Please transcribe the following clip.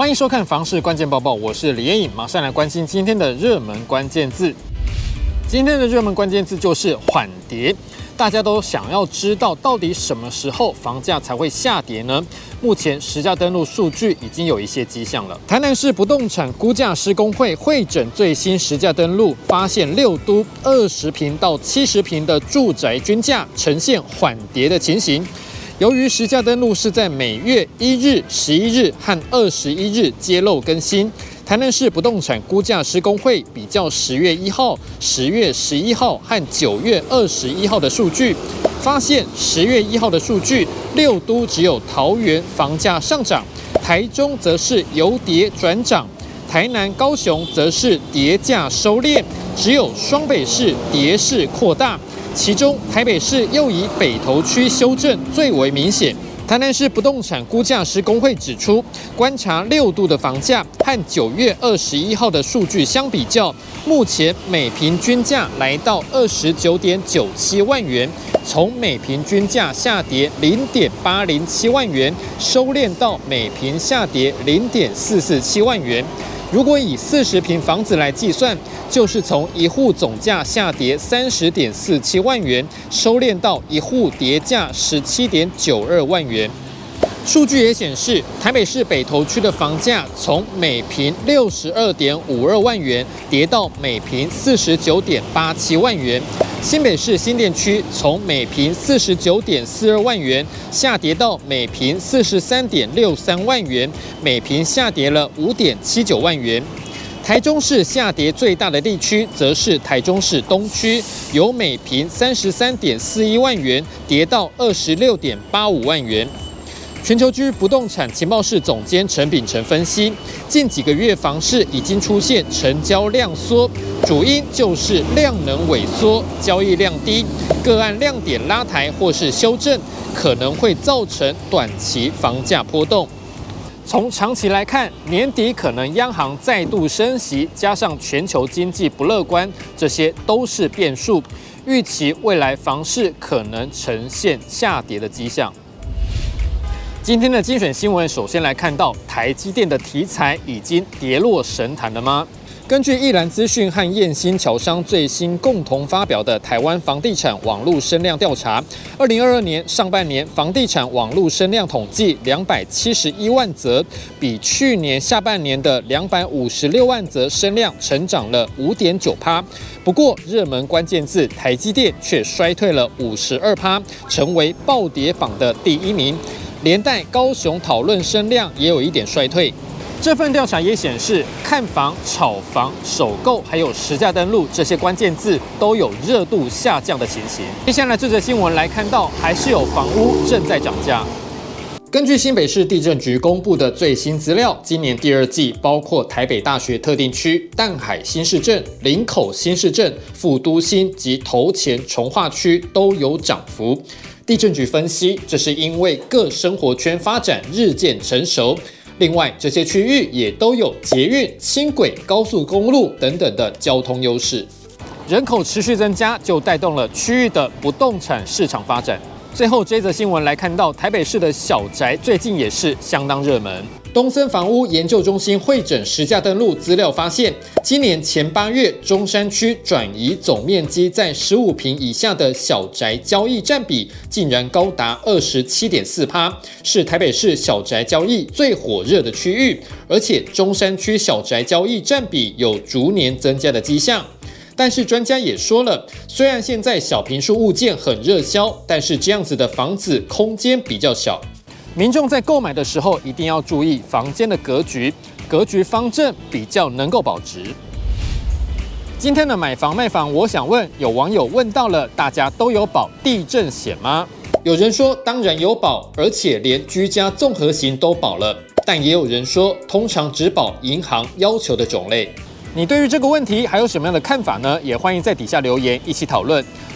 欢迎收看《房市关键报报》，我是李彦颖，马上来关心今天的热门关键字。今天的热门关键字就是缓跌，大家都想要知道到底什么时候房价才会下跌呢？目前实价登录数据已经有一些迹象了。台南市不动产估价师公会会诊最新实价登录，发现六都二十坪到七十坪的住宅均价呈现缓跌的情形。由于实价登录是在每月一日、十一日和二十一日揭露更新，台南市不动产估价师公会比较十月一号、十月十一号和九月二十一号的数据，发现十月一号的数据，六都只有桃园房价上涨，台中则是由跌转涨，台南、高雄则是跌价收敛，只有双北市跌势扩大。其中，台北市又以北投区修正最为明显。台南市不动产估价师公会指出，观察六度的房价和九月二十一号的数据相比较，目前每平均价来到二十九点九七万元，从每平均价下跌零点八零七万元，收敛到每平下跌零点四四七万元。如果以四十平房子来计算，就是从一户总价下跌三十点四七万元，收敛到一户跌价十七点九二万元。数据也显示，台北市北投区的房价从每坪六十二点五二万元跌到每坪四十九点八七万元；新北市新店区从每坪四十九点四二万元下跌到每坪四十三点六三万元，每坪下跌了五点七九万元。台中市下跌最大的地区，则是台中市东区，由每坪三十三点四一万元跌到二十六点八五万元。全球居不动产情报室总监陈秉承分析，近几个月房市已经出现成交量缩，主因就是量能萎缩，交易量低，个案亮点拉抬或是修正，可能会造成短期房价波动。从长期来看，年底可能央行再度升息，加上全球经济不乐观，这些都是变数。预期未来房市可能呈现下跌的迹象。今天的精选新闻，首先来看到台积电的题材已经跌落神坛了吗？根据易兰资讯和燕兴桥商最新共同发表的台湾房地产网络声量调查，二零二二年上半年房地产网络声量统计两百七十一万则，比去年下半年的两百五十六万则声量成长了五点九趴。不过，热门关键字台积电却衰退了五十二趴，成为暴跌榜的第一名，连带高雄讨论声量也有一点衰退。这份调查也显示，看房、炒房、首购，还有实价登录这些关键字都有热度下降的情形。接下来这则新闻来看到，还是有房屋正在涨价。根据新北市地震局公布的最新资料，今年第二季包括台北大学特定区、淡海新市镇、林口新市镇、副都新及头前重划区都有涨幅。地震局分析，这是因为各生活圈发展日渐成熟。另外，这些区域也都有捷运、轻轨、高速公路等等的交通优势，人口持续增加，就带动了区域的不动产市场发展。最后，这则新闻来看到，台北市的小宅最近也是相当热门。东森房屋研究中心会诊实价登录资料发现，今年前八月，中山区转移总面积在十五坪以下的小宅交易占比竟然高达二十七点四趴，是台北市小宅交易最火热的区域。而且，中山区小宅交易占比有逐年增加的迹象。但是，专家也说了，虽然现在小坪数物件很热销，但是这样子的房子空间比较小。民众在购买的时候一定要注意房间的格局，格局方正比较能够保值。今天的买房卖房，我想问，有网友问到了，大家都有保地震险吗？有人说当然有保，而且连居家综合型都保了，但也有人说通常只保银行要求的种类。你对于这个问题还有什么样的看法呢？也欢迎在底下留言一起讨论。